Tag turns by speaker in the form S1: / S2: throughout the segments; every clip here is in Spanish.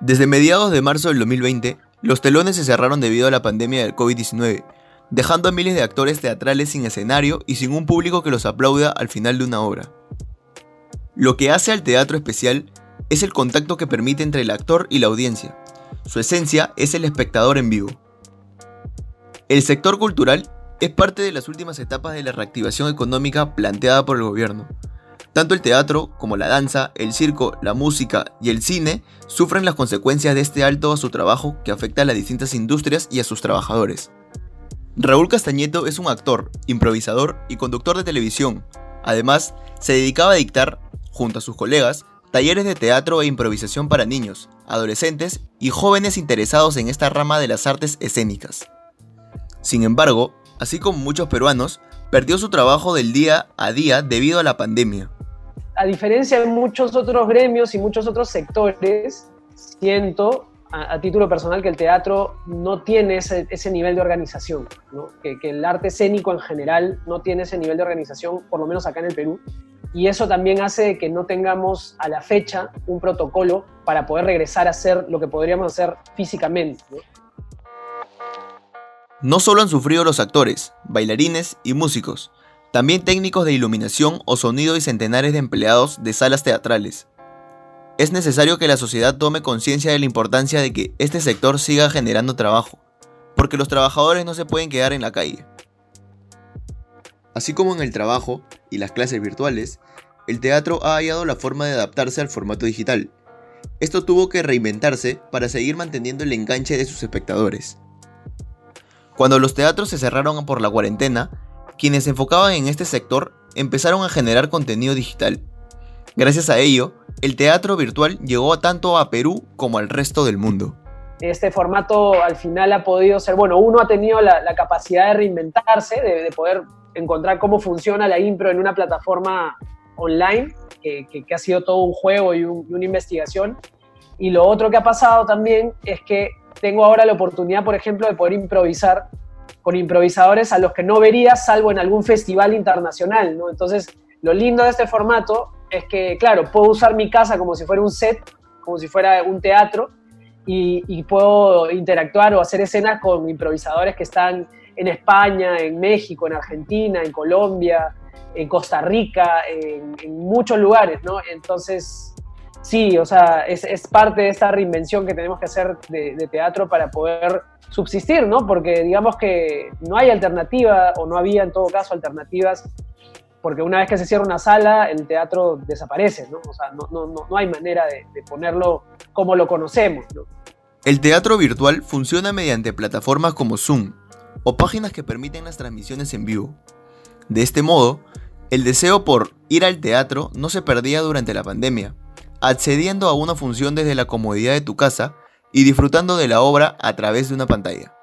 S1: Desde mediados de marzo del 2020, los telones se cerraron debido a la pandemia del COVID-19, dejando a miles de actores teatrales sin escenario y sin un público que los aplauda al final de una obra. Lo que hace al teatro especial es el contacto que permite entre el actor y la audiencia. Su esencia es el espectador en vivo. El sector cultural es parte de las últimas etapas de la reactivación económica planteada por el gobierno. Tanto el teatro como la danza, el circo, la música y el cine sufren las consecuencias de este alto a su trabajo que afecta a las distintas industrias y a sus trabajadores. Raúl Castañeto es un actor, improvisador y conductor de televisión. Además, se dedicaba a dictar, junto a sus colegas, talleres de teatro e improvisación para niños, adolescentes y jóvenes interesados en esta rama de las artes escénicas. Sin embargo, así como muchos peruanos, perdió su trabajo del día a día debido a la pandemia.
S2: A diferencia de muchos otros gremios y muchos otros sectores, siento a, título personal que el teatro no tiene ese, nivel de organización, que, el arte escénico en general no tiene ese nivel de organización, por lo menos acá en el Perú, y eso también hace que no tengamos a la fecha un protocolo para poder regresar a hacer lo que podríamos hacer físicamente.
S1: ¿no? solo han sufrido los actores, bailarines y músicos, también técnicos de iluminación o sonido y centenares de empleados de salas teatrales. Es necesario que la sociedad tome conciencia de la importancia de que este sector siga generando trabajo, porque los trabajadores no se pueden quedar en la calle. Así como en el trabajo y las clases virtuales, el teatro ha hallado la forma de adaptarse al formato digital. Esto tuvo que reinventarse para seguir manteniendo el enganche de sus espectadores. Cuando los teatros se cerraron por la cuarentena, quienes se enfocaban en este sector empezaron a generar contenido digital. Gracias a ello, el teatro virtual llegó tanto a Perú como al resto del mundo.
S2: Este formato al final ha podido ser, bueno, uno ha tenido la, capacidad de reinventarse, de poder encontrar cómo funciona la impro en una plataforma online, que, ha sido todo un juego y, una investigación. Y lo otro que ha pasado también es que tengo ahora la oportunidad, por ejemplo, de poder improvisar con improvisadores a los que no vería salvo en algún festival internacional, ¿no? Entonces, lo lindo de este formato es que, claro, puedo usar mi casa como si fuera un set, como si fuera un teatro, y, y puedo interactuar o hacer escenas con improvisadores que están en España, en México, en Argentina, en Colombia, en Costa Rica, en, muchos lugares, ¿no? Entonces, sí, o sea, es, parte de esta reinvención que tenemos que hacer de, teatro para poder subsistir, ¿no? Porque digamos que no hay alternativa, o no había en todo caso alternativas, porque una vez que se cierra una sala, el teatro desaparece, ¿no? O sea, no, no, no hay manera de, de ponerlo como lo conocemos, ¿no?
S1: El teatro virtual funciona mediante plataformas como Zoom, o páginas que permiten las transmisiones en vivo. De este modo, el deseo por ir al teatro no se perdía durante la pandemia, accediendo a una función desde la comodidad de tu casa y disfrutando de la obra a través de una pantalla.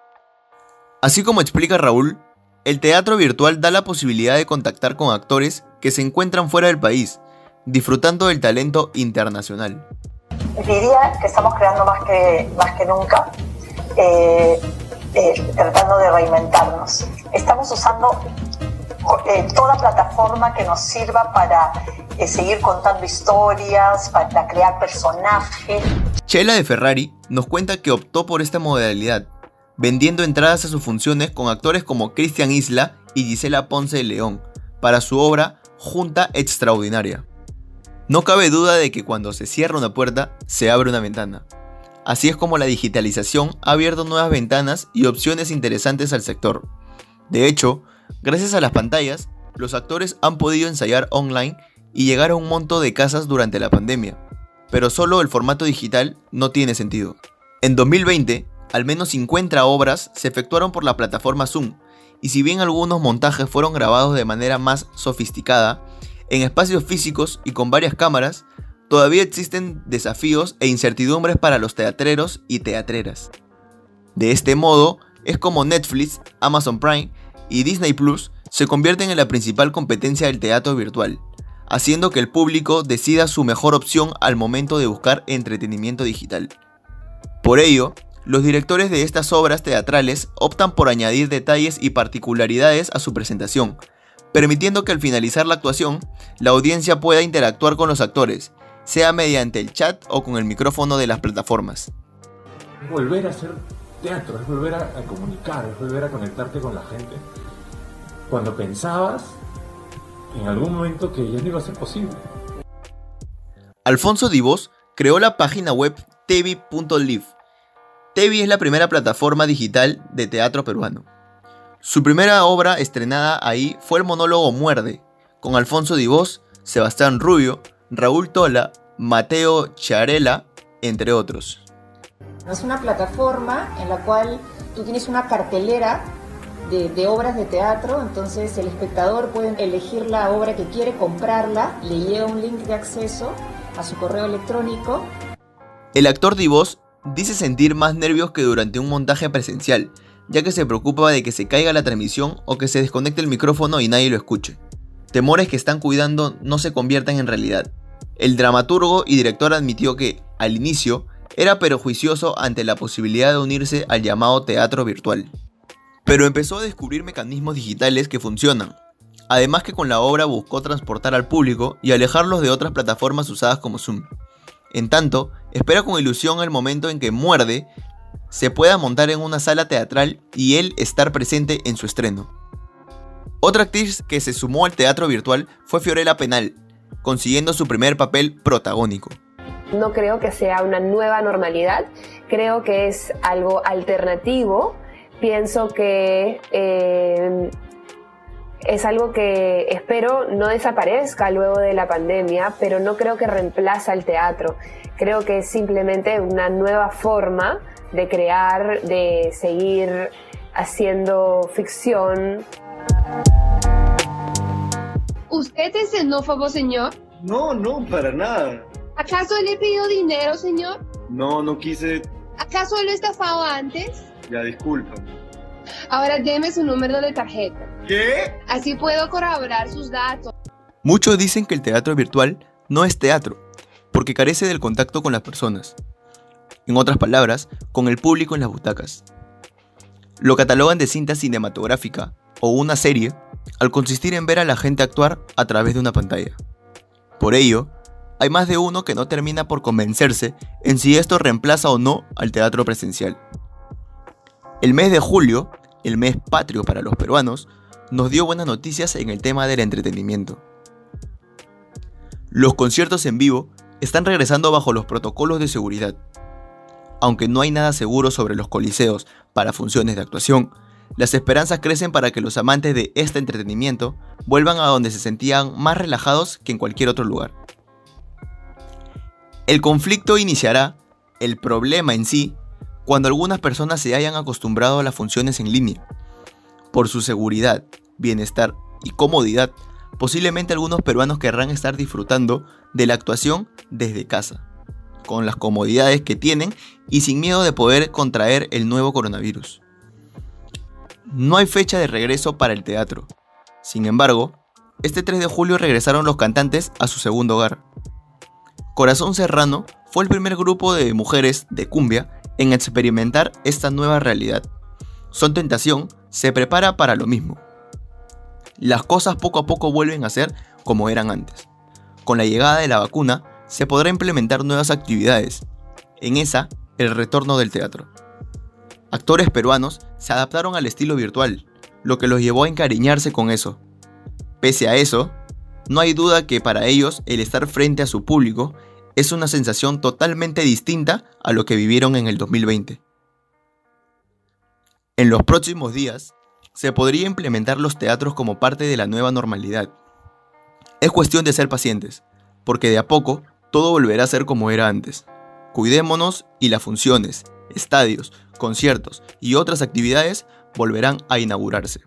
S1: Así como explica Raúl, el teatro virtual da la posibilidad de contactar con actores que se encuentran fuera del país, disfrutando del talento internacional.
S3: Diría que estamos creando más que, más que nunca. Eh, eh, tratando de reinventarnos. Estamos usando eh, toda plataforma que nos sirva para eh, seguir contando historias, para crear personajes.
S1: Chela de Ferrari nos cuenta que optó por esta modalidad, vendiendo entradas a sus funciones con actores como Cristian Isla y Gisela Ponce de León, para su obra Junta Extraordinaria. No cabe duda de que cuando se cierra una puerta, se abre una ventana. Así es como la digitalización ha abierto nuevas ventanas y opciones interesantes al sector. De hecho, gracias a las pantallas, los actores han podido ensayar online y llegar a un monto de casas durante la pandemia. Pero solo el formato digital no tiene sentido. En 2020, al menos 50 obras se efectuaron por la plataforma Zoom, y si bien algunos montajes fueron grabados de manera más sofisticada, en espacios físicos y con varias cámaras, todavía existen desafíos e incertidumbres para los teatreros y teatreras. De este modo, es como Netflix, Amazon Prime y Disney Plus se convierten en la principal competencia del teatro virtual, haciendo que el público decida su mejor opción al momento de buscar entretenimiento digital. Por ello, los directores de estas obras teatrales optan por añadir detalles y particularidades a su presentación, permitiendo que al finalizar la actuación, la audiencia pueda interactuar con los actores sea mediante el chat o con el micrófono de las plataformas.
S4: Teatro, es volver a, comunicar, es volver a conectarte con la gente. Cuando pensabas en algún momento que ya no iba a ser posible.
S1: Alfonso Divos creó la página web tevi.live. Tevi es la primera plataforma digital de teatro peruano. Su primera obra estrenada ahí fue el monólogo Muerde, con Alfonso Divos, Sebastián Rubio, Raúl Tola, Mateo Charela, entre otros.
S5: Es una plataforma en la cual tú tienes una cartelera de, obras de teatro, entonces el espectador puede elegir la obra que quiere, comprarla, le llega un link de acceso a su correo electrónico.
S1: El actor Divos dice sentir más nervios que durante un montaje presencial, ya que se preocupa de que se caiga la transmisión o que se desconecte el micrófono y nadie lo escuche. Temores que están cuidando no se conviertan en realidad. El dramaturgo y director admitió que, al inicio, era perjuicioso ante la posibilidad de unirse al llamado teatro virtual. Pero empezó a descubrir mecanismos digitales que funcionan. Además que con la obra buscó transportar al público y alejarlos de otras plataformas usadas como Zoom. En tanto, espera con ilusión el momento en que Muerde se pueda montar en una sala teatral y él estar presente en su estreno. Otra actriz que se sumó al teatro virtual fue Fiorella Penal, consiguiendo su primer papel protagónico.
S6: No creo que sea una nueva normalidad, creo que es algo alternativo. Pienso que eh, es algo que espero no desaparezca luego de la pandemia, pero no creo que reemplaza el teatro. Creo que es simplemente una nueva forma de crear, de seguir haciendo ficción.
S7: ¿Usted es xenófobo, señor?
S8: No, no, para nada.
S7: ¿Acaso le pidió dinero, señor?
S8: No, no quise.
S7: ¿Acaso lo estafado antes?
S8: Ya, disculpa.
S7: Ahora deme su número de tarjeta.
S8: ¿Qué?
S7: Así puedo corroborar sus datos.
S1: Muchos dicen que el teatro virtual no es teatro, porque carece del contacto con las personas. En otras palabras, con el público en las butacas. Lo catalogan de cinta cinematográfica o una serie al consistir en ver a la gente actuar a través de una pantalla. Por ello, hay más de uno que no termina por convencerse en si esto reemplaza o no al teatro presencial. El mes de julio, el mes patrio para los peruanos, nos dio buenas noticias en el tema del entretenimiento. Los conciertos en vivo están regresando bajo los protocolos de seguridad. Aunque no hay nada seguro sobre los coliseos para funciones de actuación, las esperanzas crecen para que los amantes de este entretenimiento vuelvan a donde se sentían más relajados que en cualquier otro lugar. El conflicto iniciará, el problema en sí, cuando algunas personas se hayan acostumbrado a las funciones en línea. Por su seguridad, bienestar y comodidad, posiblemente algunos peruanos querrán estar disfrutando de la actuación desde casa, con las comodidades que tienen y sin miedo de poder contraer el nuevo coronavirus. No hay fecha de regreso para el teatro. Sin embargo, este 3 de julio regresaron los cantantes a su segundo hogar. Corazón Serrano fue el primer grupo de mujeres de cumbia en experimentar esta nueva realidad. Son Tentación se prepara para lo mismo. Las cosas poco a poco vuelven a ser como eran antes. Con la llegada de la vacuna se podrá implementar nuevas actividades. En esa, el retorno del teatro. Actores peruanos se adaptaron al estilo virtual, lo que los llevó a encariñarse con eso. Pese a eso, no hay duda que para ellos el estar frente a su público es una sensación totalmente distinta a lo que vivieron en el 2020. En los próximos días, se podría implementar los teatros como parte de la nueva normalidad. Es cuestión de ser pacientes, porque de a poco todo volverá a ser como era antes. Cuidémonos y las funciones, estadios, conciertos y otras actividades volverán a inaugurarse.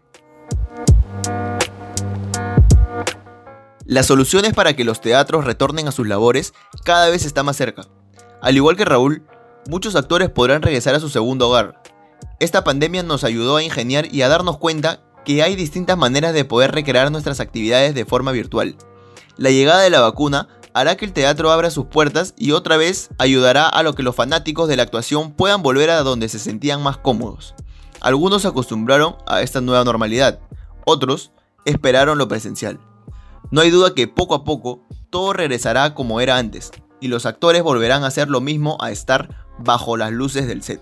S1: Las soluciones para que los teatros retornen a sus labores cada vez está más cerca. Al igual que Raúl, muchos actores podrán regresar a su segundo hogar. Esta pandemia nos ayudó a ingeniar y a darnos cuenta que hay distintas maneras de poder recrear nuestras actividades de forma virtual. La llegada de la vacuna hará que el teatro abra sus puertas y otra vez ayudará a lo que los fanáticos de la actuación puedan volver a donde se sentían más cómodos. Algunos se acostumbraron a esta nueva normalidad, otros esperaron lo presencial. No hay duda que poco a poco todo regresará como era antes, y los actores volverán a hacer lo mismo a estar bajo las luces del set.